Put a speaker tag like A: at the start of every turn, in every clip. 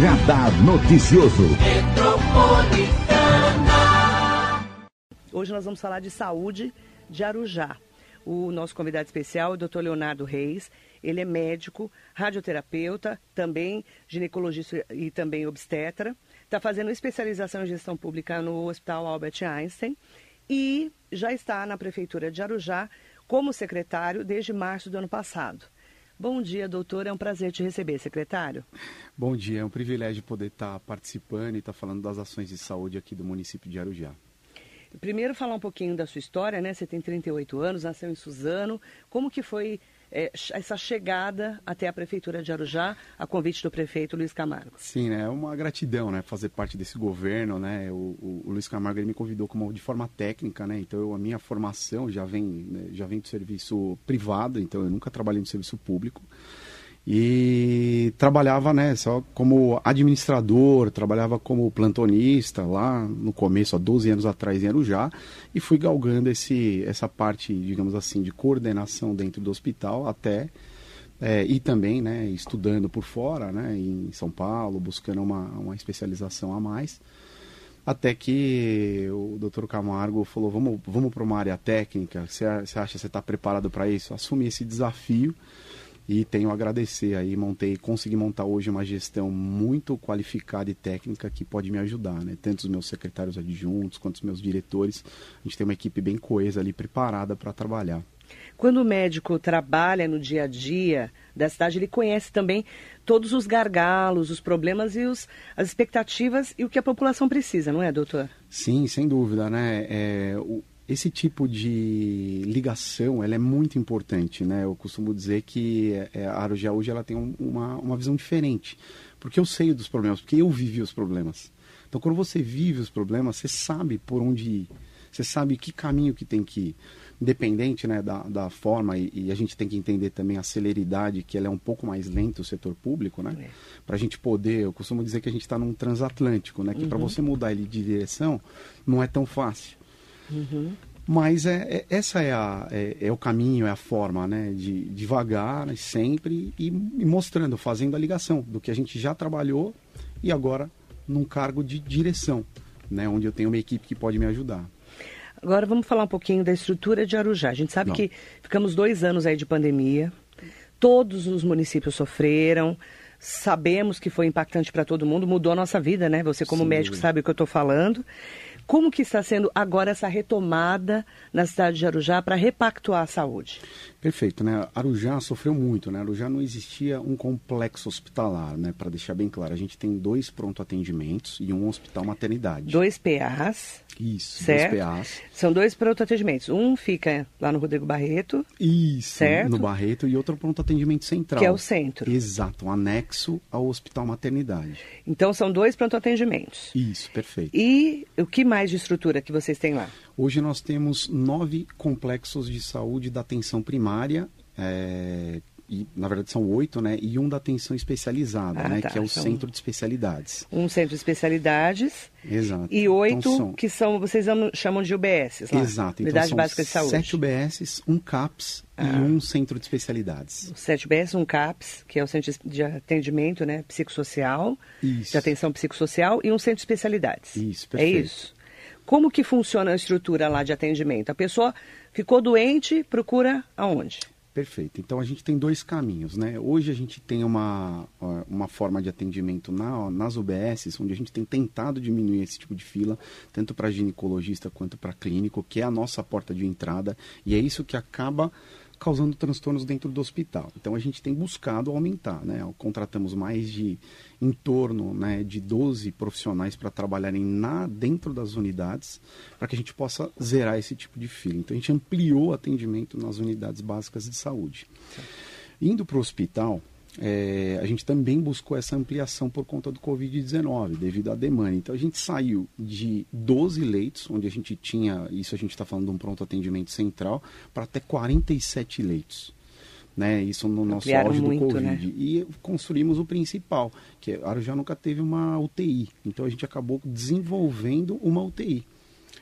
A: Radar Noticioso.
B: Hoje nós vamos falar de saúde de Arujá. O nosso convidado especial é o Dr. Leonardo Reis. Ele é médico, radioterapeuta, também ginecologista e também obstetra. Está fazendo especialização em gestão pública no Hospital Albert Einstein e já está na Prefeitura de Arujá como secretário desde março do ano passado. Bom dia, doutor. É um prazer te receber, secretário.
C: Bom dia. É um privilégio poder estar participando e estar falando das ações de saúde aqui do município de Arujá.
B: Primeiro falar um pouquinho da sua história, né? Você tem 38 anos, nasceu em Suzano. Como que foi é, essa chegada até a Prefeitura de Arujá, a convite do prefeito Luiz Camargo?
C: Sim, né? é uma gratidão, né? Fazer parte desse governo, né? O, o, o Luiz Camargo ele me convidou como de forma técnica, né? Então eu, a minha formação já vem, né? já vem do serviço privado, então eu nunca trabalhei no serviço público e trabalhava né, só como administrador, trabalhava como plantonista lá no começo, há 12 anos atrás em Arujá, e fui galgando esse, essa parte, digamos assim, de coordenação dentro do hospital até é, e também né, estudando por fora, né, em São Paulo, buscando uma, uma especialização a mais. Até que o doutor Camargo falou: vamos, vamos para uma área técnica, você acha que você está preparado para isso? Assumi esse desafio e tenho a agradecer aí, montei, consegui montar hoje uma gestão muito qualificada e técnica que pode me ajudar, né? Tanto os meus secretários adjuntos quanto os meus diretores, a gente tem uma equipe bem coesa ali, preparada para trabalhar.
B: Quando o médico trabalha no dia a dia da cidade, ele conhece também todos os gargalos, os problemas e os, as expectativas e o que a população precisa, não é, doutor?
C: Sim, sem dúvida, né? É, o, esse tipo de ligação ela é muito importante, né? Eu costumo dizer que é, a Arujá hoje ela tem um, uma, uma visão diferente, porque eu sei dos problemas, porque eu vivi os problemas. Então, quando você vive os problemas, você sabe por onde ir, você sabe que caminho que tem que ir. Independente né, da, da forma, e, e a gente tem que entender também a celeridade, que ela é um pouco mais lenta, o setor público, né? É. Para a gente poder, eu costumo dizer que a gente está num transatlântico, né? Que uhum. para você mudar ele de direção, não é tão fácil. Uhum. Mas é, é, essa é, a, é, é, o caminho, é a forma, né? De devagar, né, sempre, e, e, mostrando, fazendo a ligação do que a gente já trabalhou e agora num cargo de direção, né? Onde eu tenho uma equipe que pode me ajudar.
B: Agora vamos falar um pouquinho da estrutura de Arujá. A gente sabe Não. que ficamos dois anos aí de pandemia, todos os municípios sofreram, sabemos que foi impactante para todo mundo, mudou a nossa vida, né? Você como Sim. médico sabe o que eu estou falando. Como que está sendo agora essa retomada na cidade de Arujá para repactuar a saúde?
C: Perfeito, né? Arujá sofreu muito, né? Arujá não existia um complexo hospitalar, né? Para deixar bem claro, a gente tem dois pronto-atendimentos e um hospital maternidade.
B: Dois PAs.
C: Isso,
B: certo?
C: dois PAs.
B: São dois pronto-atendimentos. Um fica lá no Rodrigo Barreto.
C: Isso, certo? no Barreto e outro pronto-atendimento central.
B: Que é o centro.
C: Exato, um anexo ao hospital maternidade.
B: Então são dois pronto-atendimentos.
C: Isso, perfeito.
B: E o que mais de estrutura que vocês têm lá?
C: Hoje nós temos nove complexos de saúde da atenção primária, é, e, na verdade são oito, né? E um da atenção especializada, ah, né? Tá, que é o são... centro de especialidades.
B: Um centro de especialidades.
C: Exato.
B: E oito então, são... que são, vocês chamam de UBS lá.
C: Exato. Então, Unidade Básica de Saúde. Sete UBS, um CAPS ah. e um centro de especialidades.
B: Sete UBS, um CAPS, que é o centro de atendimento, né? Psicossocial. Isso. De atenção psicossocial e um centro de especialidades.
C: Isso, é perfeito.
B: É isso. Como que funciona a estrutura lá de atendimento? A pessoa ficou doente, procura aonde?
C: Perfeito. Então a gente tem dois caminhos, né? Hoje a gente tem uma, uma forma de atendimento na, nas UBSs, onde a gente tem tentado diminuir esse tipo de fila, tanto para ginecologista quanto para clínico, que é a nossa porta de entrada, e é isso que acaba causando transtornos dentro do hospital. Então a gente tem buscado aumentar, né? Contratamos mais de em torno né, de 12 profissionais para trabalharem na, dentro das unidades, para que a gente possa zerar esse tipo de fila. Então a gente ampliou o atendimento nas unidades básicas de saúde. Indo para o hospital, é, a gente também buscou essa ampliação por conta do Covid-19, devido à demanda. Então a gente saiu de 12 leitos, onde a gente tinha, isso a gente está falando de um pronto atendimento central, para até 47 leitos. Né, isso no nosso Ampliaram auge do muito, Covid. Né? E construímos o principal, que é, Arujá nunca teve uma UTI. Então a gente acabou desenvolvendo uma UTI.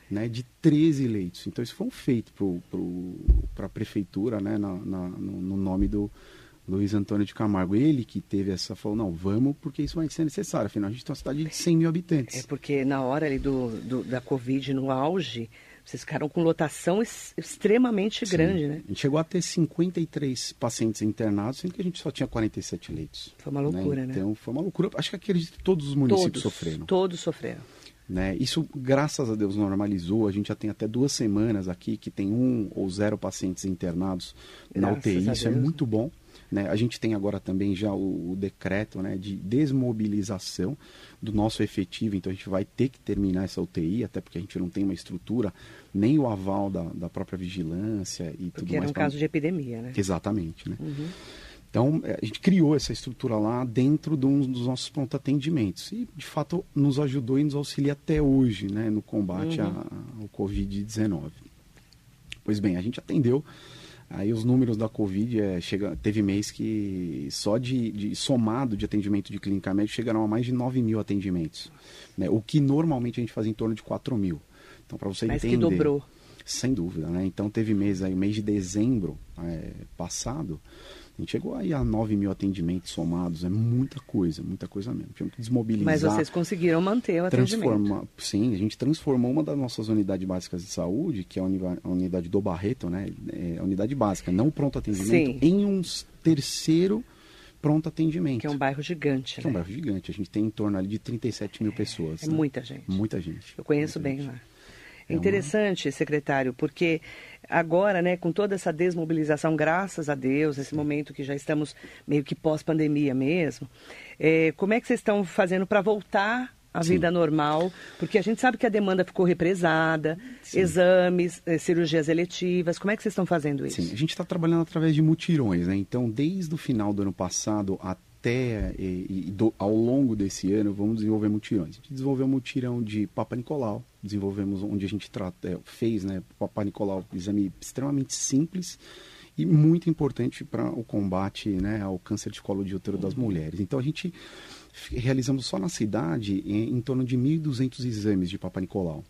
C: Né, de 13 leitos. Então isso foi um feito para a prefeitura, né, na, na, no, no nome do, Luiz Antônio de Camargo. Ele que teve essa, falou, não, vamos porque isso vai ser necessário. Afinal, a gente tem uma cidade de 100 mil habitantes.
B: É porque na hora ali do, do da Covid, no auge, vocês ficaram com lotação extremamente Sim. grande, né?
C: A gente chegou a ter 53 pacientes internados, sendo que a gente só tinha 47 leitos.
B: Foi uma loucura, né?
C: né? Então, foi uma loucura. Acho que acredito que todos os municípios
B: todos,
C: sofreram.
B: Todos sofreram.
C: Né? Isso, graças a Deus, normalizou. A gente já tem até duas semanas aqui que tem um ou zero pacientes internados graças na UTI. Isso é muito bom. Né? A gente tem agora também já o, o, decreto né, de desmobilização do nosso efetivo, então a gente vai ter que terminar essa UTI, até porque a gente não tem uma estrutura, nem o aval da, da própria vigilância e
B: porque
C: tudo mais.
B: era um
C: pra...
B: caso de epidemia, né?
C: Exatamente. Né?
B: Uhum.
C: Então, é, a gente criou essa estrutura lá dentro de um dos nossos pronto atendimentos. E, de fato, nos ajudou e nos auxilia até hoje né, no combate uhum. ao Covid-19. Pois bem, a gente atendeu. Aí os números da Covid, é, chega, teve mês que só de, de, somado de atendimento de clínica médica chegaram a mais de 9 mil atendimentos. Né, o que normalmente a gente fazia em torno de 4 mil. Então, para você
B: Mas
C: entender...
B: que dobrou.
C: Sem dúvida, né? Então teve mês aí, mês de dezembro é, passado, a gente chegou aí a 9 mil atendimentos somados, é muita coisa, muita coisa mesmo. Tinha que desmobilizar.
B: Mas vocês conseguiram manter o atendimento.
C: Sim, a gente transformou uma das nossas unidades básicas de saúde, que é a unidade do Barreto, né? É a unidade básica, não pronto atendimento, Sim. em um terceiro pronto atendimento.
B: Que é um bairro gigante.
C: Que
B: né?
C: é um bairro gigante. A gente tem em torno ali de 37 mil pessoas.
B: É né? muita gente.
C: Muita gente.
B: Eu conheço bem gente. lá. É interessante, secretário, porque agora, né, com toda essa desmobilização, graças a Deus, nesse momento que já estamos meio que pós-pandemia mesmo, é, como é que vocês estão fazendo para voltar à Sim. vida normal? Porque a gente sabe que a demanda ficou represada, Sim. exames, eh, cirurgias eletivas. Como é que vocês estão fazendo isso?
C: Sim, a gente está trabalhando através de mutirões, né? Então, desde o final do ano passado até até e, e do, ao longo desse ano vamos desenvolver mutirões. A gente desenvolveu um mutirão de Papa Nicolau, desenvolvemos onde a gente trata, é, fez, né, Papa Nicolau, um exame extremamente simples e muito importante para o combate né, ao câncer de colo de útero das mulheres. Então a gente realizamos só na cidade em, em torno de 1.200 exames de Papa Nicolau.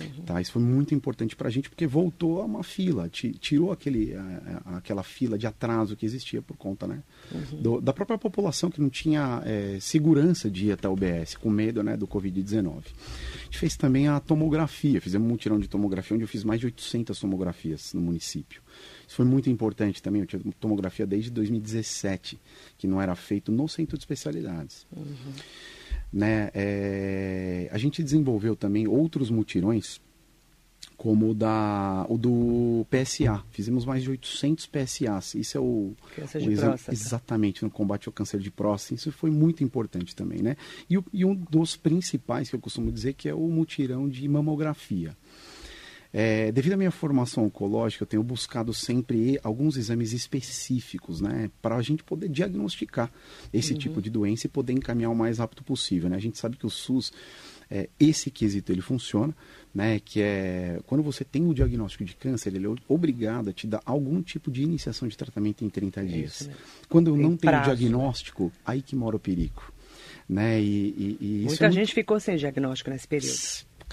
C: Uhum. Tá? Isso foi muito importante para a gente porque voltou a uma fila, tirou aquele, a, a, aquela fila de atraso que existia por conta né, uhum. do, da própria população que não tinha é, segurança de ir até o UBS, com medo né, do Covid-19. A gente fez também a tomografia, fizemos um mutirão de tomografia, onde eu fiz mais de 800 tomografias no município. Isso foi muito importante também, eu tinha tomografia desde 2017, que não era feito no centro de especialidades. Uhum. Né? É, a gente desenvolveu também outros mutirões, como o, da, o do PSA. Fizemos mais de 800 PSAs. Isso é o,
B: câncer de exame, próstata.
C: exatamente no combate ao câncer de próstata. Isso foi muito importante também, né? E, e um dos principais que eu costumo dizer que é o mutirão de mamografia. É, devido à minha formação oncológica, eu tenho buscado sempre alguns exames específicos, né, para a gente poder diagnosticar esse uhum. tipo de doença e poder encaminhar o mais rápido possível. Né? A gente sabe que o SUS, é, esse quesito, ele funciona, né, que é quando você tem o diagnóstico de câncer, ele é obrigado a te dar algum tipo de iniciação de tratamento em 30 dias. Isso, né? Quando eu tem não tenho prazo, diagnóstico, né? aí que mora o perigo. Né? E, e,
B: e Muita é gente muito... ficou sem diagnóstico nesse período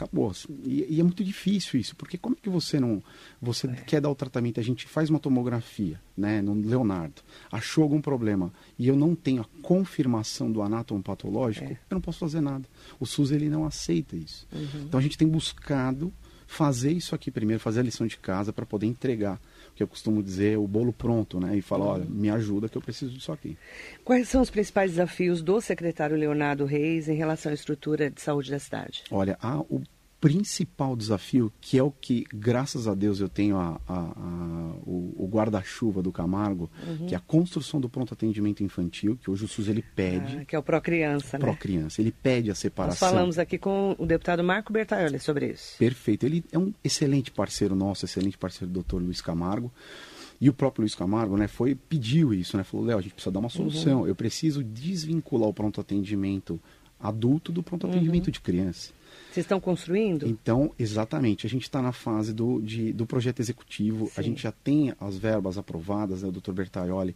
C: acabou. E, e, é muito difícil isso, porque como é que você não. Você é. quer dar o tratamento, a gente faz uma tomografia, né, no Leonardo, achou algum problema e eu não tenho a confirmação do anátomo patológico, é. eu não posso fazer nada. O SUS ele não aceita isso. Uhum. Então a gente tem buscado fazer isso aqui primeiro, fazer a lição de casa para poder entregar que eu costumo dizer o bolo pronto, né? E falar, olha, me ajuda que eu preciso disso aqui.
B: Quais são os principais desafios do secretário Leonardo Reis em relação à estrutura de saúde da cidade?
C: Olha, a, o principal desafio, que é o que, graças a Deus, eu tenho a, a, a o, o guarda-chuva do Camargo, uhum. que é a construção do pronto atendimento infantil, que hoje o SUS ele pede.
B: Ah, que é o Pró-Criança,
C: né? Pró-Criança, ele pede a separação.
B: Nós falamos aqui com o deputado Marco Bertaioli sobre isso.
C: Perfeito, ele é um excelente parceiro nosso, excelente parceiro do doutor Luiz Camargo. E o próprio Luiz Camargo, né, foi pediu isso, né, falou, Léo, a gente precisa dar uma solução. Uhum. Eu preciso desvincular o pronto atendimento adulto do pronto atendimento uhum. de criança.
B: Vocês estão construindo?
C: Então, exatamente. A gente está na fase do, de, do projeto executivo. Sim. A gente já tem as verbas aprovadas. Né? O doutor Bertaioli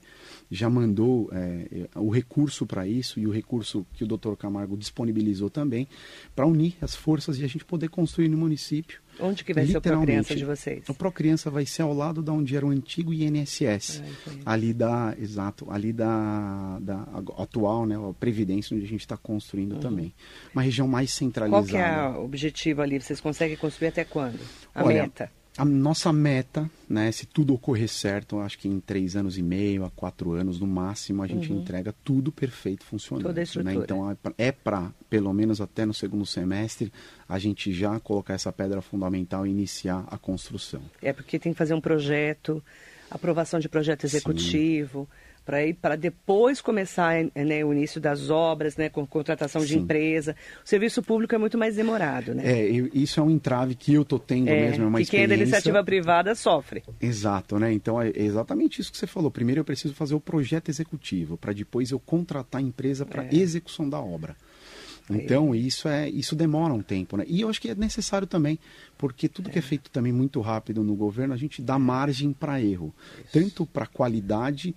C: já mandou é, o recurso para isso e o recurso que o doutor Camargo disponibilizou também para unir as forças e a gente poder construir no município
B: Onde que vai ser o Procriança de vocês?
C: O Procriança vai ser ao lado da onde era o antigo INSS. Ah, ali da, exato, ali da, da atual, né, a Previdência, onde a gente está construindo uhum. também. Uma região mais centralizada.
B: Qual que é o objetivo ali? Vocês conseguem construir até quando? A Olha, meta?
C: A nossa meta, né, se tudo ocorrer certo, acho que em três anos e meio a quatro anos no máximo a gente uhum. entrega tudo perfeito funcionando.
B: Toda a né? estrutura.
C: Né? Então é para pelo menos até no segundo semestre a gente já colocar essa pedra fundamental e iniciar a construção.
B: É porque tem que fazer um projeto, aprovação de projeto executivo. Sim para ir para depois começar né, o início das obras, né, com contratação Sim. de empresa. O serviço público é muito mais demorado, né?
C: É, isso é um entrave que eu estou tendo é, mesmo, é uma
B: que quem é da iniciativa privada sofre.
C: Exato, né? Então é exatamente isso que você falou. Primeiro eu preciso fazer o projeto executivo, para depois eu contratar a empresa para é. execução da obra. Então, isso é isso demora um tempo, né? E eu acho que é necessário também, porque tudo é. que é feito também muito rápido no governo, a gente dá margem para erro, isso. tanto para qualidade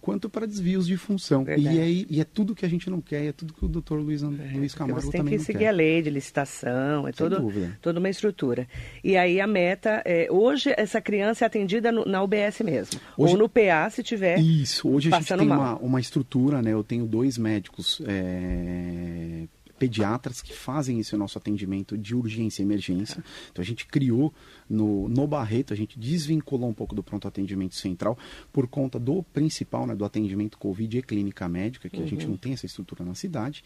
C: quanto para desvios de função. E é, e é, tudo que a gente não quer, é tudo que o doutor Luiz, é, Luiz Camargo
B: você
C: tem
B: que seguir a lei de licitação, é todo, toda uma estrutura. E aí a meta é, hoje essa criança é atendida no, na UBS mesmo, hoje, ou no PA se tiver
C: Isso, hoje a gente tem uma, uma, estrutura, né? Eu tenho dois médicos é, pediatras que fazem esse nosso atendimento de urgência e emergência. Então a gente criou no, no Barreto, a gente desvinculou um pouco do pronto atendimento central por conta do principal, né, do atendimento Covid e clínica médica, que uhum. a gente uhum. não tem essa estrutura na cidade.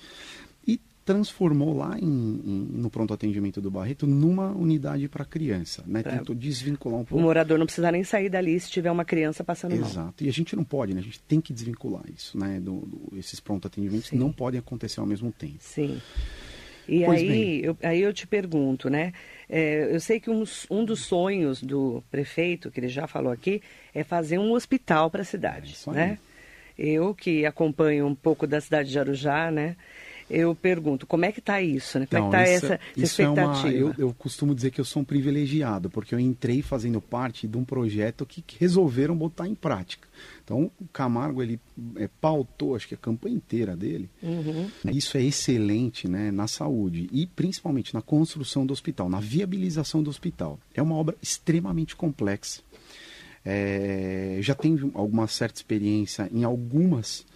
C: Transformou lá em, em, no pronto atendimento do Barreto numa unidade para criança, né? Pra... Tentou desvincular um pouco.
B: O morador não precisa nem sair dali se tiver uma criança passando
C: Exato. mal. Exato. E a gente não pode, né? A gente tem que desvincular isso, né? Do, do esses pronto atendimentos Sim. não podem acontecer ao mesmo tempo.
B: Sim. E aí eu, aí eu te pergunto, né? É, eu sei que um, um dos sonhos do prefeito, que ele já falou aqui, é fazer um hospital para a cidade, é né? Eu que acompanho um pouco da cidade de Arujá, né? Eu pergunto, como é que está isso? Né? Como é que está essa, essa expectativa?
C: É uma, eu, eu, costumo dizer que eu sou um privilegiado, porque eu entrei fazendo parte de um projeto que, que resolveram botar em prática. Então, o Camargo, ele é, pautou, acho que a campanha inteira dele. Uhum. Isso é excelente né, na saúde e principalmente na construção do hospital, na viabilização do hospital. É uma obra extremamente complexa. É, já tenho alguma certa experiência em algumas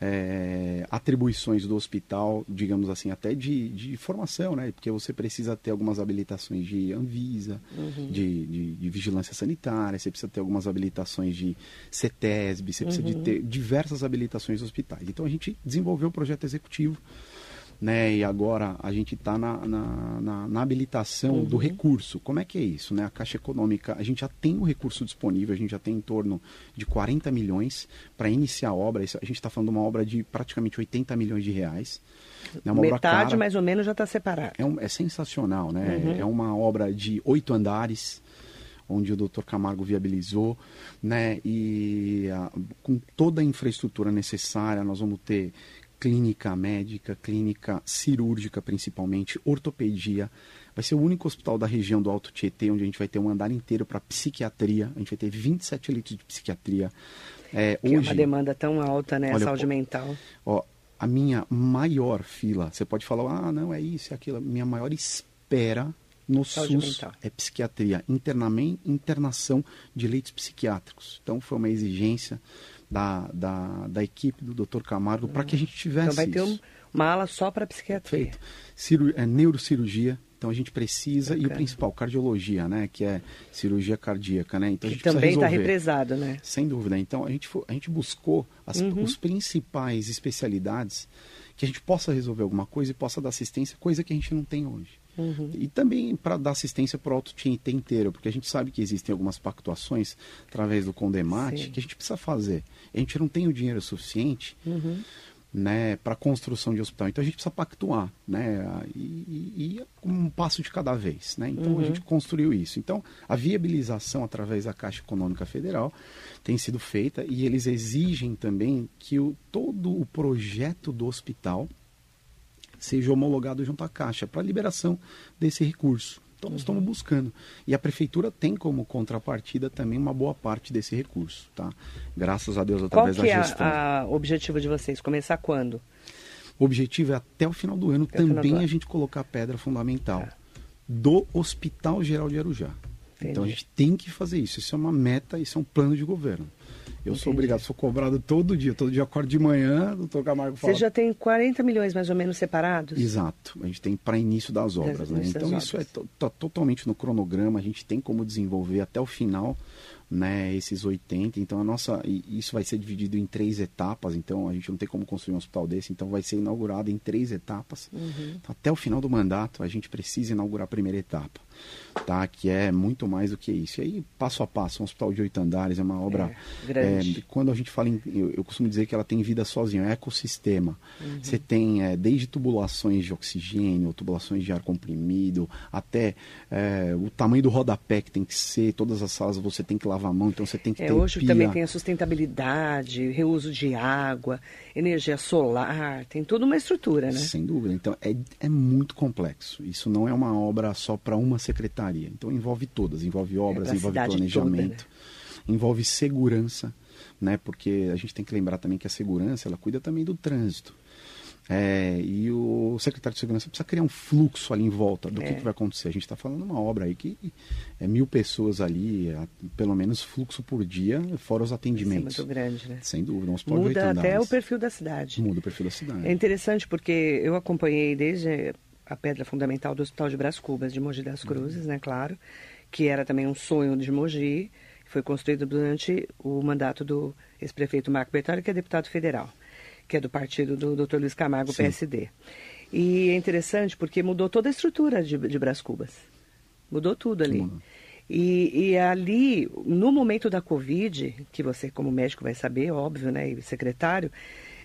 C: é, atribuições do hospital, digamos assim, até de, de formação, né? Porque você precisa ter algumas habilitações de Anvisa, uhum. de, de, de, vigilância sanitária, você precisa ter algumas habilitações de CETESB, você precisa uhum. de ter diversas habilitações dos hospitais. Então a gente desenvolveu o projeto executivo né? E agora a gente está na, na, na, na, habilitação uhum. do recurso. Como é que é isso? Né? A Caixa Econômica, a gente já tem o recurso disponível, a gente já tem em torno de 40 milhões para iniciar a obra. Isso, a gente está falando de uma obra de praticamente 80 milhões de reais.
B: Uma Metade mais ou menos já está separada.
C: É, um, é, sensacional, né? Uhum. É uma obra de oito andares onde o Dr. Camargo viabilizou, né? E a, com toda a infraestrutura necessária, nós vamos ter clínica médica, clínica cirúrgica principalmente, ortopedia. Vai ser o único hospital da região do Alto Tietê onde a gente vai ter um andar inteiro para psiquiatria. A gente vai ter 27 litros de psiquiatria.
B: É, que hoje, é uma demanda tão alta, né? Olha, saúde ó, mental.
C: Ó, a minha maior fila, você pode falar, ah, não, é isso, é aquilo. Minha maior espera no saúde SUS mental. é psiquiatria, internamento, internação de leitos psiquiátricos. Então foi uma exigência da, da, da equipe do Dr. Camargo para que a gente tivesse
B: Então vai ter uma ala só para psiquiatria.
C: Feito. Ciru, é, neurocirurgia, então a gente precisa, Bacana. e o principal, cardiologia, né? Que é cirurgia cardíaca, né? Então a gente
B: também está represado, né?
C: Sem dúvida. Então a gente, a gente buscou as uhum. os principais especialidades que a gente possa resolver alguma coisa e possa dar assistência, coisa que a gente não tem hoje. Uhum. E também para dar assistência para o Alto Tietê inteiro, porque a gente sabe que existem algumas pactuações através do Condemate Sim. que a gente precisa fazer. A gente não tem o dinheiro suficiente uhum. né, para a construção de hospital. Então a gente precisa pactuar, né? E, e, e um passo de cada vez. Né? Então uhum. a gente construiu isso. Então a viabilização através da Caixa Econômica Federal tem sido feita e eles exigem também que o, todo o projeto do hospital seja homologado junto à Caixa para liberação desse recurso. Então, nós estamos buscando. E a prefeitura tem como contrapartida também uma boa parte desse recurso, tá? Graças a Deus, através
B: Qual que
C: da gestão.
B: é o objetivo de vocês? Começar quando?
C: O objetivo é até o final do ano até também ano a gente colocar a pedra fundamental. do Hospital Geral de Arujá. Entendi. Então a gente tem que fazer isso. Isso é uma meta, isso é um plano de governo. Eu Entendi. sou obrigado, sou cobrado todo dia. Todo dia acordo de manhã, o doutor Camargo fala.
B: Você já tem 40 milhões mais ou menos separados?
C: Exato. A gente tem para início das obras. né? Então isso está é totalmente no cronograma, a gente tem como desenvolver até o final né, esses 80. Então a nossa isso vai ser dividido em três etapas. Então a gente não tem como construir um hospital desse. Então vai ser inaugurado em três etapas. Uhum. Então, até o final do mandato a gente precisa inaugurar a primeira etapa, tá? Que é muito mais do que isso. E aí passo a passo, um hospital de oito andares é uma obra é, grande. É, quando a gente fala em, eu, eu, costumo dizer que ela tem vida sozinha, é um ecossistema. Uhum. Você tem é, desde tubulações de oxigênio, tubulações de ar comprimido, até é, o tamanho do rodapé que tem que ser. Todas as salas você tem que lavar a mão, então você tem que é, ter
B: Hoje
C: pia.
B: também tem a sustentabilidade, reuso de água, energia solar, tem toda uma estrutura, né?
C: Sem dúvida. Então é, é muito complexo. Isso não é uma obra só para uma secretaria. Então envolve todas, envolve obras, é envolve planejamento, toda, né? envolve segurança, né? Porque a gente tem que lembrar também que a segurança ela cuida também do trânsito. É, e o secretário de segurança precisa criar um fluxo ali em volta do é. que, que, vai acontecer. A gente está falando de uma obra aí que é mil pessoas ali, pelo menos fluxo por dia, fora os atendimentos.
B: Isso é muito grande, né?
C: Sem dúvida.
B: Um Muda até o perfil da cidade.
C: Muda o perfil da cidade.
B: É interessante porque eu acompanhei desde a pedra fundamental do Hospital de Brás Cubas, de Mogi das Cruzes, uhum. né, claro, que era também um sonho de Mogi, foi construído durante o mandato do ex-prefeito Marco Bertoli, que é deputado federal que é do partido do Dr. Luiz Camargo, Sim. PSD. E é interessante porque mudou toda a estrutura de, de Brás Cubas. Mudou tudo ali. E, e, ali, no momento da Covid, que você como médico vai saber, óbvio, né, e secretário,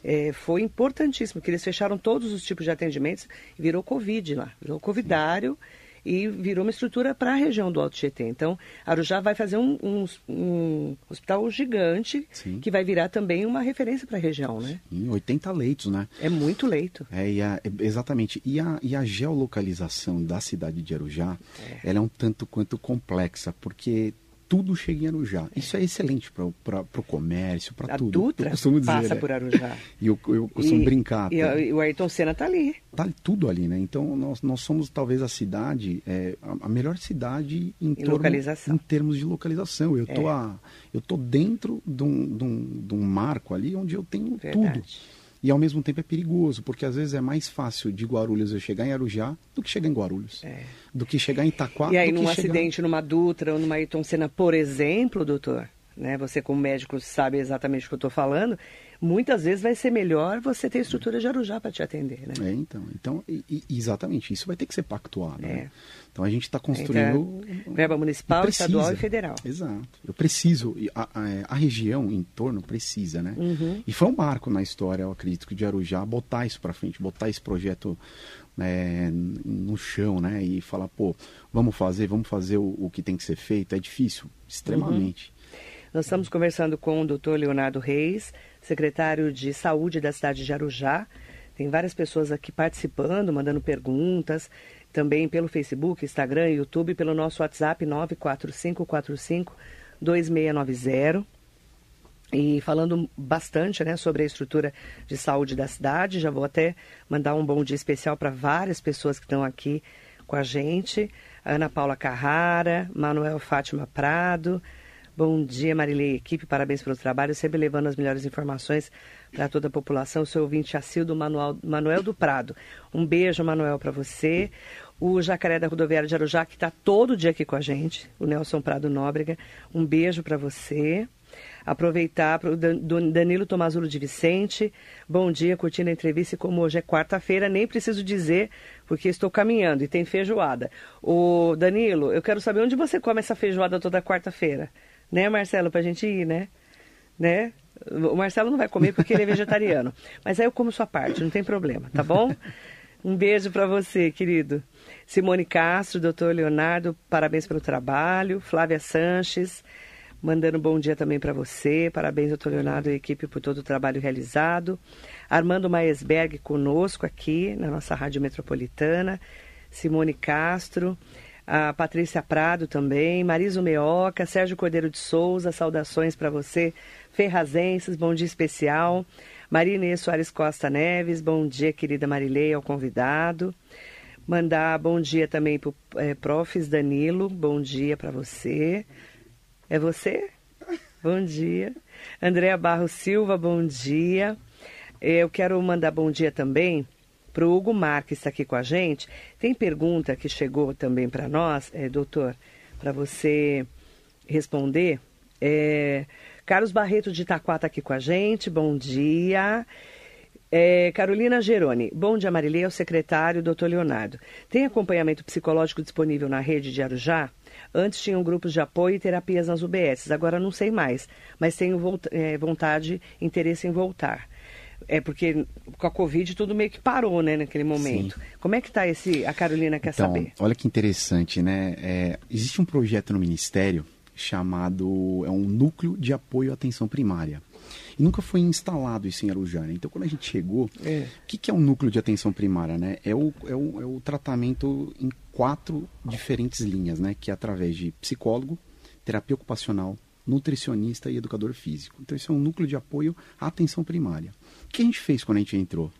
B: é, foi importantíssimo, que eles fecharam todos os tipos de atendimentos e virou Covid lá, virou covidário. Sim e virou uma estrutura para a região do Alto Tietê. Então, Arujá vai fazer um, um, um hospital gigante Sim. que vai virar também uma referência para a região, né?
C: Em 80 leitos, né?
B: É muito leito.
C: É, e a, exatamente. E a, e a geolocalização da cidade de Arujá, é. ela é um tanto quanto complexa, porque tudo chega em Arujá. Isso é excelente para o comércio, para tudo.
B: A Dutra dizer, passa por Arujá.
C: e eu, eu costumo e, brincar.
B: E, e, o Ayrton Senna está ali.
C: Está tudo ali, né? Então, nós, nós somos talvez a cidade, é, a, melhor cidade em, torno, em termos de localização. Eu é. a, tô dentro de um, de, um, de um marco ali onde eu tenho Verdade. tudo. E ao mesmo tempo é perigoso, porque às vezes é mais fácil de Guarulhos eu chegar em Arujá do que chegar em Guarulhos. É. Do que chegar em Itaquá.
B: E aí, num acidente, chegar... numa Dutra ou numa Ayrton Senna, por exemplo, doutor, né? Você como médico sabe exatamente o que eu estou falando. Muitas vezes vai ser melhor você ter estrutura de Arujá para te atender, né?
C: É, então, então e, exatamente isso vai ter que ser pactuado. Né? É. Né? Então a gente está construindo
B: então, verba municipal, estadual e federal.
C: Exato. Eu preciso a, a, a região em torno precisa, né? Uhum. E foi um marco na história, eu acredito, que de Arujá botar isso para frente, botar esse projeto né, no chão, né? E falar, pô, vamos fazer, vamos fazer o, o que tem que ser feito. É difícil, extremamente. Uhum.
B: Nós estamos conversando com o doutor Leonardo Reis, secretário de Saúde da cidade de Arujá. Tem várias pessoas aqui participando, mandando perguntas, também pelo Facebook, Instagram, YouTube, pelo nosso WhatsApp 94545 2690. E falando bastante né, sobre a estrutura de saúde da cidade, já vou até mandar um bom dia especial para várias pessoas que estão aqui com a gente. Ana Paula Carrara, Manuel Fátima Prado, Bom dia, Marilei, equipe, parabéns pelo trabalho, sempre levando as melhores informações para toda a população. Seu ouvinte Acildo Manuel, Manuel do Prado. Um beijo, Manuel, para você. O Jacaré da Rodoviária de Arujá, que está todo dia aqui com a gente, o Nelson Prado Nóbrega. Um beijo para você. Aproveitar para o Danilo Tomazulo de Vicente. Bom dia, curtindo a entrevista. E como hoje é quarta-feira, nem preciso dizer, porque estou caminhando e tem feijoada. O Danilo, eu quero saber onde você come essa feijoada toda quarta-feira. Né, Marcelo, pra gente ir, né? Né? O Marcelo não vai comer porque ele é vegetariano. Mas aí eu como sua parte, não tem problema, tá bom? Um beijo para você, querido. Simone Castro, doutor Leonardo, parabéns pelo trabalho. Flávia Sanches, mandando um bom dia também para você. Parabéns, doutor Leonardo e equipe, por todo o trabalho realizado. Armando Maesberg conosco aqui na nossa Rádio Metropolitana. Simone Castro a Patrícia Prado também, Mariso Meoca, Sérgio Cordeiro de Souza, saudações para você, Ferrazenses, bom dia especial. Maria Inês Soares Costa Neves, bom dia, querida Marilei, ao convidado. Mandar bom dia também para o é, Danilo, bom dia para você. É você? Bom dia. Andréa Barros Silva, bom dia. Eu quero mandar bom dia também para o Hugo Mar, que está aqui com a gente. Tem pergunta que chegou também para nós, é, doutor, para você responder. É, Carlos Barreto de Itaquá está aqui com a gente, bom dia. É, Carolina Geroni, bom dia Marilê, o secretário, doutor Leonardo. Tem acompanhamento psicológico disponível na rede de Arujá? Antes tinham grupos de apoio e terapias nas UBS, agora não sei mais, mas tenho é, vontade, interesse em voltar. É porque com a Covid tudo meio que parou, né, naquele momento. Sim. Como é que está esse, a Carolina quer
C: então,
B: saber?
C: Olha que interessante, né? É, existe um projeto no Ministério chamado, é um núcleo de apoio à atenção primária. E nunca foi instalado isso em Arujá. Né? Então, quando a gente chegou, é. o que, que, é um núcleo de atenção primária? Né? É, o, é, o, é o tratamento em quatro diferentes linhas, né? que é através de psicólogo, terapia ocupacional, nutricionista e educador físico. Então, isso é um núcleo de apoio à atenção primária. O que a gente fez quando a gente entrou?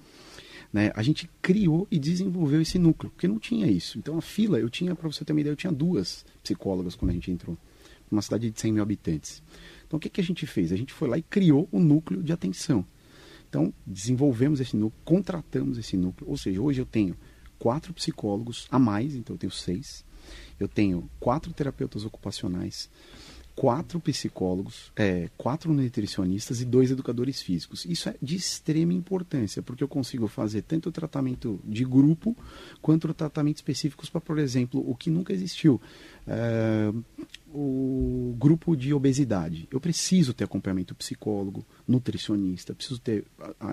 C: Né? A gente criou e desenvolveu esse núcleo, porque não tinha isso. Então, a fila, eu tinha, para você ter uma ideia, eu tinha duas psicólogas quando a gente entrou. Uma cidade de 100 mil habitantes. Então, o que, que a gente fez? A gente foi lá e criou o núcleo de atenção. Então, desenvolvemos esse núcleo, contratamos esse núcleo. Ou seja, hoje eu tenho quatro psicólogos a mais, então eu tenho seis. Eu tenho quatro terapeutas ocupacionais, quatro psicólogos, é, quatro nutricionistas e dois educadores físicos. Isso é de extrema importância, porque eu consigo fazer tanto o tratamento de grupo quanto o tratamento específicos para, por exemplo, o que nunca existiu. É, o grupo de obesidade. Eu preciso ter acompanhamento psicólogo, nutricionista, preciso ter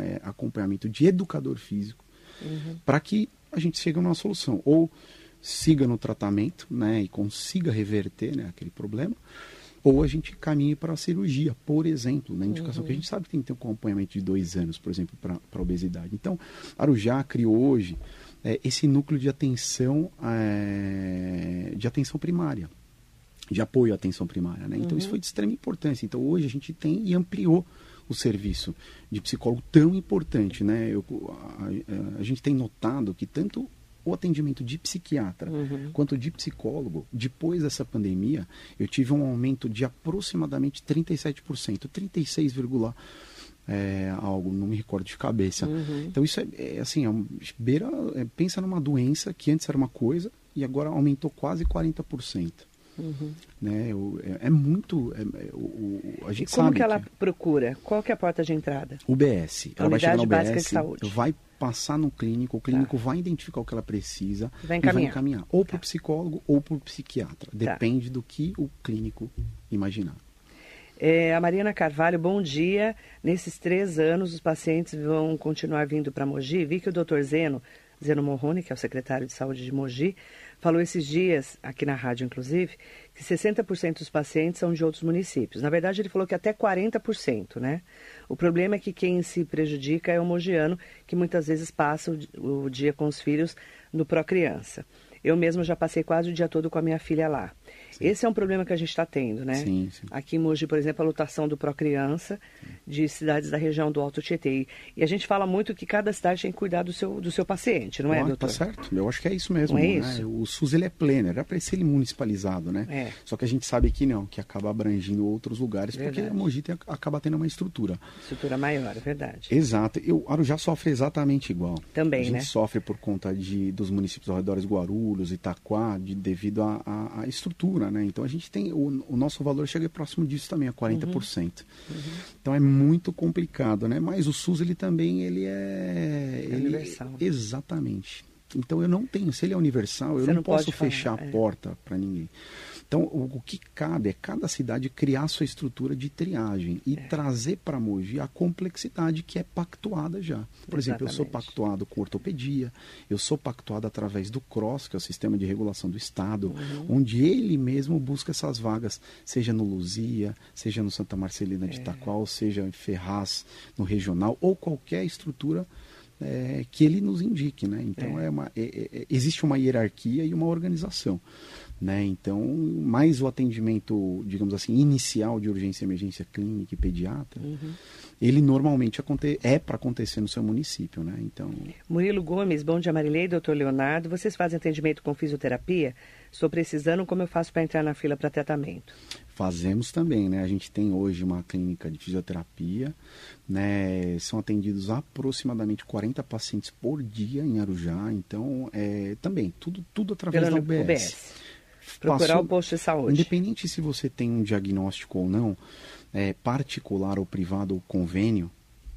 C: é, acompanhamento de educador físico uhum. para que a gente chegue a uma solução. Ou siga no tratamento né, e consiga reverter né, aquele problema, ou a gente caminhe para a cirurgia, por exemplo, na indicação uhum. que a gente sabe que tem que ter um acompanhamento de dois anos, por exemplo, para a obesidade. Então, Arujá criou hoje é, esse núcleo de atenção, é, de atenção primária, de apoio à atenção primária. Né? Então, uhum. isso foi de extrema importância. Então, hoje a gente tem e ampliou o serviço de psicólogo tão importante. Né? Eu, a, a, a gente tem notado que tanto o atendimento de psiquiatra uhum. quanto de psicólogo, depois dessa pandemia, eu tive um aumento de aproximadamente 37%, 36, é, algo, não me recordo de cabeça. Uhum. Então isso é, é assim, é um, beira, é, pensa numa doença que antes era uma coisa e agora aumentou quase 40%. Uhum. Né? É, é muito. É, é, o, a gente
B: e como
C: que
B: ela que... procura? Qual que é a porta de entrada?
C: UBS.
B: Ela Unidade vai chegar UBS, Básica de Saúde.
C: vai passar no clínico, o clínico tá. vai identificar o que ela precisa
B: vai e vai
C: encaminhar. Ou para o tá. psicólogo ou para o psiquiatra. Tá. Depende do que o clínico imaginar.
B: É, a Mariana Carvalho, bom dia. Nesses três anos, os pacientes vão continuar vindo para Mogi. Vi que o doutor Zeno, Zeno Morrone, que é o secretário de saúde de Mogi, falou esses dias, aqui na rádio inclusive, que 60% dos pacientes são de outros municípios. Na verdade, ele falou que até 40%, né? O problema é que quem se prejudica é o mogiano, que muitas vezes passa o, dia com os filhos no Procriança. Eu mesmo já passei quase o dia todo com a minha filha lá. Sim. Esse é um problema que a gente está tendo, né?
C: Sim, sim.
B: Aqui em Mogi, por exemplo, a lotação do Procriança de cidades da região do Alto Tietê. E a gente fala muito que cada cidade tem que cuidar do seu, do seu paciente, não é, ah, doutor?
C: Tá certo. Eu acho que é isso mesmo.
B: Não é
C: né?
B: isso?
C: O SUS ele é pleno, era para ser ele municipalizado, né?
B: É.
C: Só que a gente sabe que não, que acaba abrangindo outros lugares, verdade. porque a Mogi tem, acaba tendo uma estrutura.
B: Estrutura maior, é verdade.
C: Exato. E o Arujá sofre exatamente igual.
B: Também,
C: a gente
B: né?
C: sofre por conta de, dos municípios ao redor de Guarulhos, Itaquá, de, devido à estrutura, né? Então a gente tem o, o, nosso valor chega próximo disso também, a 40%. Uhum. Uhum. Então é muito complicado, né? Mas o SUS ele também ele é,
B: é ele, universal.
C: Exatamente. Então eu não tenho, se ele é universal, Você eu não, não posso fechar falar, a é. porta para ninguém. Então, o, o, que cabe é cada cidade criar sua estrutura de triagem e é. trazer para Mogi a complexidade que é pactuada já. Por Exatamente. exemplo, eu sou pactuado com ortopedia, eu sou pactuado através do CROSS, que é o Sistema de Regulação do Estado, uhum. onde ele mesmo busca essas vagas, seja no Luzia, seja no Santa Marcelina de é. Itaqual, seja em Ferraz, no Regional, ou qualquer estrutura é, que ele nos indique, né? Então é. é uma, é, é, existe uma hierarquia e uma organização. Né? Então, mais o atendimento, digamos assim, inicial de urgência, emergência clínica e pediatra, uhum. ele normalmente aconte é para acontecer no seu município. Né? Então...
B: Murilo Gomes, bom dia Marilei, doutor Leonardo. Vocês fazem atendimento com fisioterapia? Estou precisando, como eu faço para entrar na fila para tratamento?
C: Fazemos também, né? A gente tem hoje uma clínica de fisioterapia, né? São atendidos aproximadamente 40 pacientes por dia em Arujá, então é, também tudo tudo através Pela da UBS. UBS.
B: Procurar Passou, o posto de saúde.
C: Independente se você tem um diagnóstico ou não, é, particular ou privado ou convênio,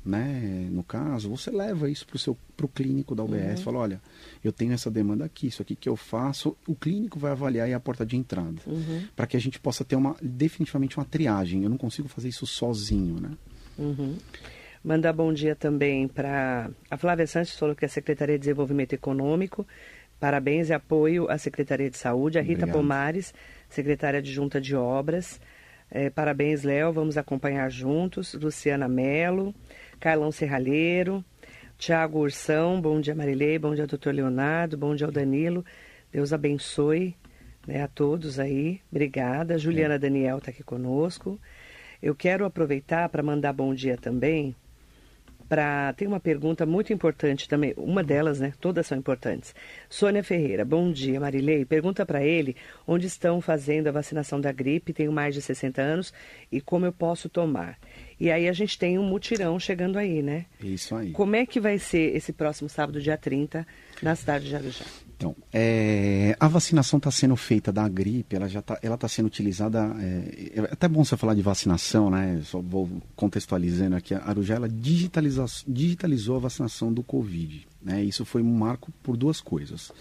C: né, no caso, você leva isso para o seu pro clínico da UBS, uhum. fala, olha, eu tenho essa demanda aqui, isso aqui que eu faço, o clínico vai avaliar e é a porta de entrada, uhum. para que a gente possa ter uma definitivamente uma triagem. Eu não consigo fazer isso sozinho, né?
B: Uhum. Mandar bom dia também para a Flávia Santos falou que é a Secretaria de Desenvolvimento Econômico. Parabéns e apoio à Secretaria de Saúde, a Rita Obrigado. Pomares, secretária de Junta de Obras. É, parabéns, Léo, vamos acompanhar juntos. Luciana Melo, Carlão Serralheiro, Tiago Ursão, bom dia Marilei, bom dia doutor Leonardo, bom dia ao Danilo. Deus abençoe né, a todos aí. Obrigada. Juliana Daniel está aqui conosco. Eu quero aproveitar para mandar bom dia também para tem uma pergunta muito importante também, uma delas, né? Todas são importantes. Sônia Ferreira, bom dia, Marilei. Pergunta para ele onde estão fazendo a vacinação da gripe, tenho mais de 60 anos e como eu posso tomar. E aí a gente tem um mutirão chegando aí, né?
C: Isso aí.
B: Como é que vai ser esse próximo sábado, dia 30, na cidade de Arujá?
C: Então, é, a vacinação está sendo feita da gripe, ela já está ela tá sendo utilizada. É, é, até bom você falar de vacinação, né? Só vou contextualizando aqui. A Arujá ela digitalizou, a vacinação do Covid. Né? Isso foi um marco por duas coisas,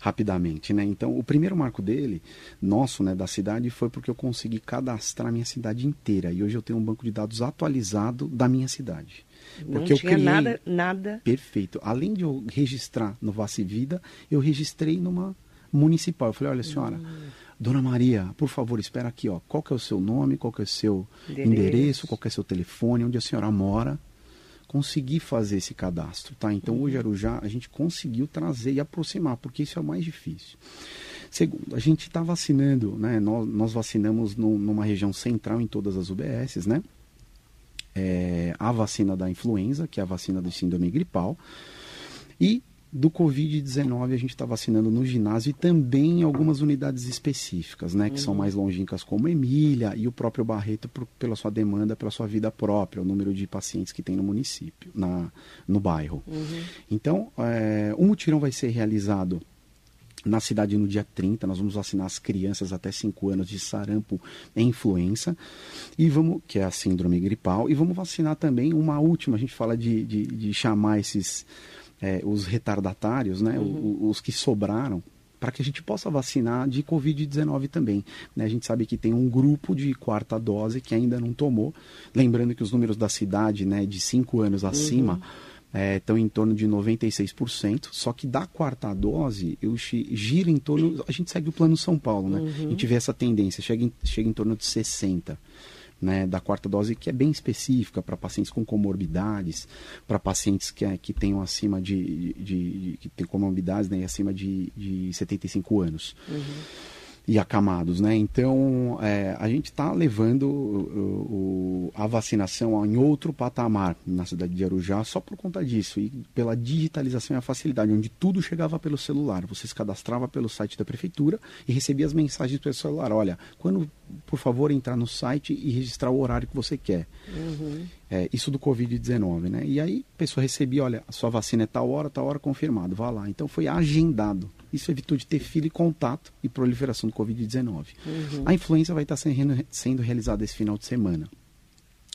C: rapidamente. Né? Então, o primeiro marco dele, nosso, né, da cidade, foi porque eu consegui cadastrar a minha cidade inteira. E hoje eu tenho um banco de dados atualizado da minha cidade.
B: Porque não tinha criei... nada, nada.
C: Perfeito. Além de eu registrar no Vace Vida, eu registrei numa municipal. Eu falei, olha senhora, hum. Dona Maria, por favor, espera aqui, ó. Qual que é o seu nome, qual que é o seu endereço, endereço qual que é o seu telefone, onde a senhora mora. Consegui fazer esse cadastro, tá? Então, hoje, uhum. Arujá, a gente conseguiu trazer e aproximar, porque isso é o mais difícil. Segundo, a gente está vacinando, né? Nós, nós vacinamos no, numa região central em todas as UBSs, né? É, a vacina da influenza, que é a vacina do síndrome gripal, e do Covid-19 a gente está vacinando no ginásio e também em algumas unidades específicas, né, que uhum. são mais longínquas como Emília e o próprio Barreto por, pela sua demanda, pela sua vida própria, o número de pacientes que tem no município, na, no bairro. Uhum. Então, é, o mutirão vai ser realizado na cidade no dia 30. Nós vamos vacinar as crianças até 5 anos de sarampo e influenza, e vamos, que é a síndrome gripal, e vamos vacinar também uma última, a gente fala de, de, de chamar esses é, os retardatários, né, uhum. os, os que sobraram, para que a gente possa vacinar de Covid-19 também. Né? A gente sabe que tem um grupo de quarta dose que ainda não tomou. Lembrando que os números da cidade, né, de 5 anos acima, uhum estão é, em torno de 96%, só que da quarta dose eu gira em torno, a gente segue o plano São Paulo, né? Uhum. A gente vê essa tendência, chega em, chega em torno de 60%. Né, da quarta dose, que é bem específica para pacientes com comorbidades, para pacientes que, que tenham acima de, de, de, que tem comorbidades né, acima de, de 75 anos. Uhum e acamados, né? Então é, a gente está levando o, o, a vacinação em outro patamar na cidade de Arujá só por conta disso e pela digitalização e a facilidade, onde tudo chegava pelo celular. Você se cadastrava pelo site da prefeitura e recebia as mensagens pelo celular. Olha, quando por favor entrar no site e registrar o horário que você quer. Uhum. É, isso do Covid-19, né? E aí a pessoa recebia, olha, a sua vacina é tal hora, tal hora confirmado, vá lá. Então foi agendado. Isso evitou de ter fila e contato e proliferação do Covid-19. Uhum. A influenza vai estar sendo, sendo realizada esse final de semana.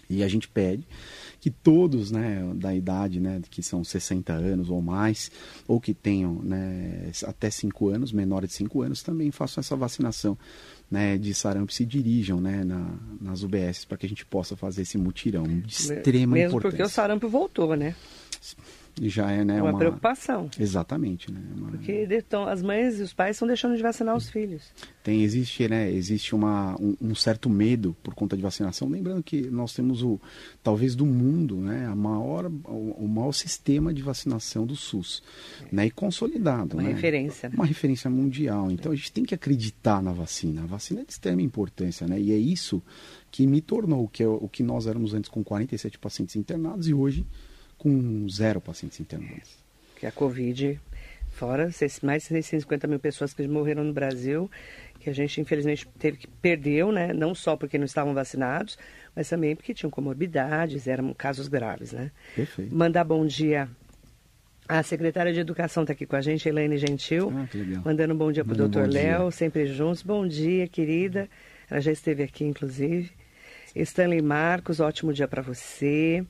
C: E a gente pede que todos né, da idade, né, que são 60 anos ou mais, ou que tenham né, até 5 anos, menores de 5 anos, também façam essa vacinação né, de sarampo se dirijam né, na, nas UBS para que a gente possa fazer esse mutirão de extrema
B: Mesmo
C: importância.
B: porque o sarampo voltou, né?
C: Já é né,
B: uma, uma preocupação.
C: Exatamente, né? Uma...
B: Porque então, as mães e os pais estão deixando de vacinar os filhos.
C: Tem existe né existe uma um, um, certo medo por conta de vacinação. Lembrando que nós temos o talvez do mundo, né, a maior o, o maior sistema de vacinação do SUS, é. né, e consolidado,
B: uma
C: né?
B: referência, né?
C: uma referência mundial. Então a gente tem que acreditar na vacina. A vacina é de extrema importância, né? E é isso que me tornou o que, o que nós éramos antes com 47 pacientes internados e hoje com zero pacientes internados.
B: Que a Covid, fora mais de 650 mil pessoas que morreram no Brasil, que a gente infelizmente teve que perdeu, né? Não só porque não estavam vacinados, mas também porque tinham comorbidades, eram casos graves, né?
C: Perfeito.
B: Mandar bom dia a secretária de Educação está aqui com a gente, Elaine Gentil.
C: Ah, que legal.
B: Mandando um bom dia para o doutor Léo, sempre juntos. Bom dia, querida. Ela já esteve aqui, inclusive. Stanley Marcos, ótimo dia para você.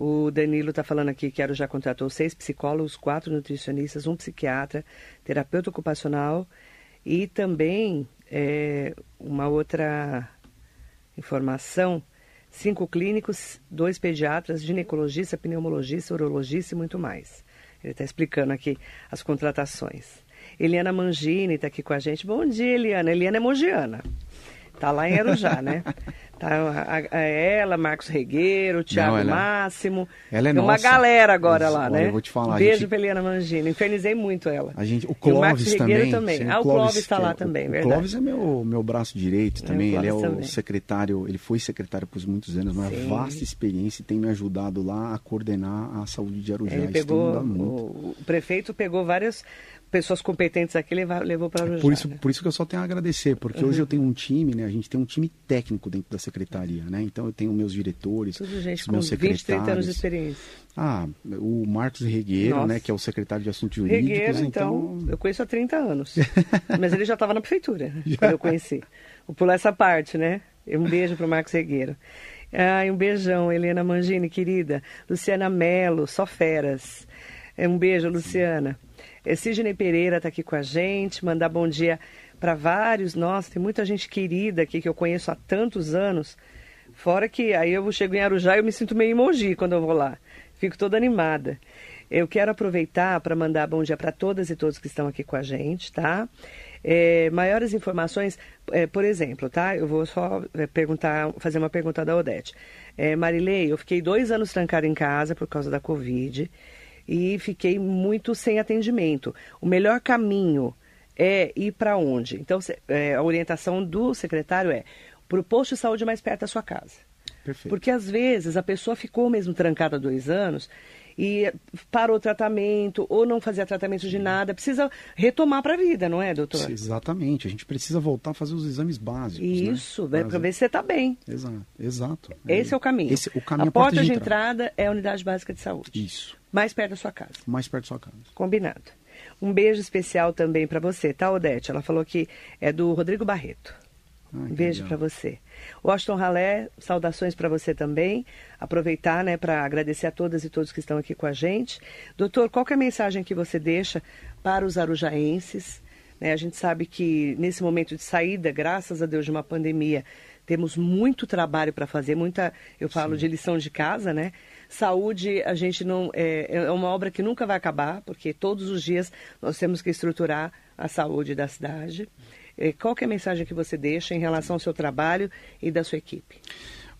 B: O Danilo está falando aqui que já contratou seis psicólogos, quatro nutricionistas, um psiquiatra, terapeuta ocupacional e também é, uma outra informação: cinco clínicos, dois pediatras, ginecologista, pneumologista, urologista e muito mais. Ele está explicando aqui as contratações. Eliana Mangini está aqui com a gente. Bom dia, Eliana. Eliana é mogiana. Está lá em Arujá, né? Tá a, a ela, Marcos Regueiro, Thiago
C: Não, ela,
B: Máximo.
C: Ela é
B: Tem
C: nossa.
B: uma galera agora lá,
C: Olha,
B: né?
C: Eu vou te falar.
B: Beijo
C: gente...
B: pra Eliana Mangini. Infernizei muito ela.
C: A gente, o
B: Clóvis o Marcos
C: também.
B: Regueiro também. Ah, o Clóvis está lá
C: é,
B: também,
C: o,
B: verdade.
C: O Clóvis é meu, meu braço direito também.
B: É,
C: ele é o
B: também.
C: secretário, ele foi secretário por muitos anos, uma
B: Sim.
C: vasta experiência e tem me ajudado lá a coordenar a saúde de Arujá.
B: Ele
C: Isso
B: pegou, o, o prefeito pegou várias pessoas competentes aqui e levou, para Arujá.
C: Por isso,
B: né?
C: por isso que eu só tenho a agradecer, porque
B: Uhum.
C: hoje eu tenho um time, né? A gente tem um time técnico dentro da secretaria, né? Então eu tenho meus diretores,
B: Tudo gente com
C: meus
B: 20, 30 anos de experiência.
C: Ah, o Marcos Regueiro,
B: Nossa.
C: né? Que é o secretário de assuntos jurídicos.
B: Regueiro, então, eu conheço há 30 anos. Mas ele já estava na prefeitura, né, quando eu conheci. Vou pular essa parte, né? Um beijo para o Marcos Regueiro. Ai, um beijão, Helena Mangini, querida. Luciana Mello, só feras. É, Um beijo, Luciana. É, Sidney Pereira está aqui com a gente, mandar bom dia para vários. Nossa, tem muita gente querida aqui que eu conheço há tantos anos. Fora que aí eu chego em Arujá e eu me sinto meio emoji quando eu vou lá. Fico toda animada. Eu quero aproveitar para mandar bom dia para todas e todos que estão aqui com a gente, tá? É, maiores informações, é, por exemplo, tá? Eu vou só é, perguntar, fazer uma pergunta da Odete. É, Marilei, eu fiquei dois anos trancada em casa por causa da Covid e fiquei muito sem atendimento. O melhor caminho é ir para onde? Então, é, a orientação do secretário é para o posto de saúde mais perto da sua casa.
C: Perfeito.
B: Porque às vezes a pessoa ficou mesmo trancada há dois anos e parou o tratamento ou não fazia tratamento de nada, precisa retomar para a vida, não é, doutor?
C: Exatamente, a gente precisa voltar a fazer os exames básicos.
B: Isso,
C: né?
B: para ver se você está bem.
C: Exato, exato.
B: Esse é o caminho.
C: Esse, o caminho
B: a
C: é
B: porta de entrada é a unidade básica de saúde,
C: Isso,
B: mais perto da sua casa.
C: mais perto da sua casa.
B: Combinado. Um beijo especial também para você, tá, Odete? Ela falou que é do Rodrigo Barreto.
C: Ah,
B: Um
C: que
B: beijo para você. Washington Ralé, saudações para você também. Aproveitar, né, para agradecer a todas e todos que estão aqui com a gente. Doutor, qual é a mensagem que você deixa para os arujaenses? Né, a gente sabe que nesse momento de saída, graças a Deus, de uma pandemia, temos muito trabalho para fazer, muita, eu falo de lição de casa, né? Saúde, a gente não é, é uma obra que nunca vai acabar, porque todos os dias nós temos que estruturar a saúde da cidade. Eh, Qual é a mensagem que você deixa em relação ao seu trabalho e da sua equipe?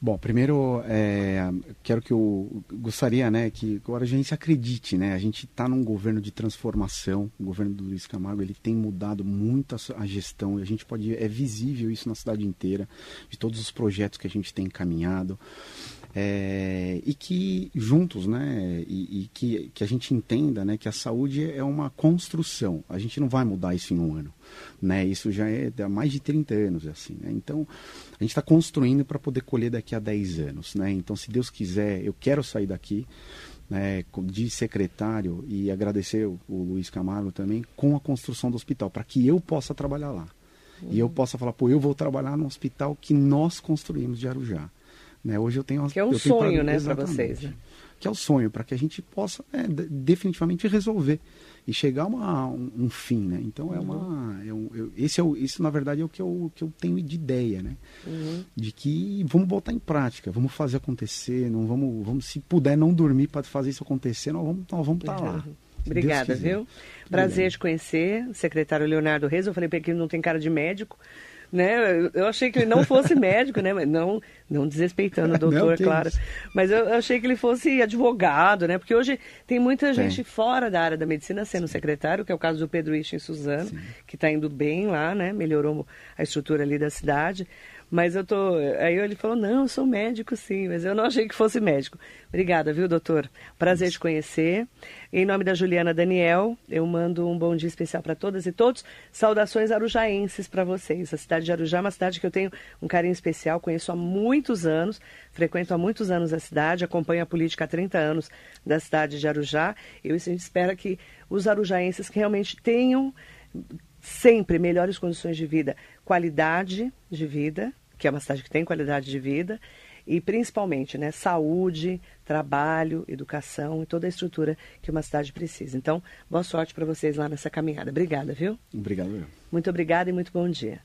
C: Bom, primeiro, é, quero que eu gostaria, né, que agora a gente acredite, né, a gente está num governo de transformação, o governo do Luiz Camargo, ele tem mudado muito a, a gestão, e a gente pode, é visível isso na cidade inteira, de todos os projetos que a gente tem encaminhado, é, e que juntos, né, e, e que, que a gente entenda, né, que a saúde é uma construção, a gente não vai mudar isso em um ano, né, isso já é há mais de 30 anos, assim, né, então a gente está construindo para poder colher daqui a 10 anos, né, então se Deus quiser, eu quero sair daqui, né, de secretário e agradecer o, o Luiz Camargo também com a construção do hospital, para que eu possa trabalhar lá. E eu possa falar, pô, eu vou trabalhar no hospital que nós construímos de Arujá. Né? Hoje eu tenho
B: que é um sonho, né, para vocês. Né?
C: Que é o sonho para que a gente possa né, definitivamente resolver e chegar a uma, um, um, fim, né? Então é uma, uhum. é um, eu, esse é o, isso na verdade é o que eu, que eu tenho de ideia, né? Uhum. De que vamos botar em prática, vamos fazer acontecer, não vamos, vamos se puder não dormir para fazer isso acontecer, nós vamos, nós vamos estar tá lá.
B: Obrigada, viu? Prazer te conhecer, secretário Leonardo Reis. Eu falei que ele não tem cara de médico, né? Eu achei que ele não fosse médico, né? Não, não desrespeitando o doutor, não, claro. Isso. Mas eu achei que ele fosse advogado, né? Porque hoje tem muita gente tem. fora da área da medicina sendo Sim. secretário, que é o caso do Pedro Ixen Suzano, Sim. que está indo bem lá, né? Melhorou a estrutura ali da cidade. Mas eu tô. Aí ele falou: não, eu sou médico sim, mas eu não achei que fosse médico. Obrigada, viu, doutor? Prazer te conhecer. Em nome da Juliana Daniel, eu mando um bom dia especial para todas e todos. Saudações arujaenses para vocês. A cidade de Arujá é uma cidade que eu tenho um carinho especial, conheço há muitos anos, frequento há muitos anos a cidade, acompanho a política há 30 anos da cidade de Arujá. Eu a gente espera que os arujaenses que realmente tenham sempre melhores condições de vida, qualidade de vida, que é uma cidade que tem qualidade de vida, e principalmente né, saúde, trabalho, educação e toda a estrutura que uma cidade precisa. Então, boa sorte para vocês lá nessa caminhada. Obrigada, viu?
C: Obrigado.
B: Muito obrigada e muito bom dia.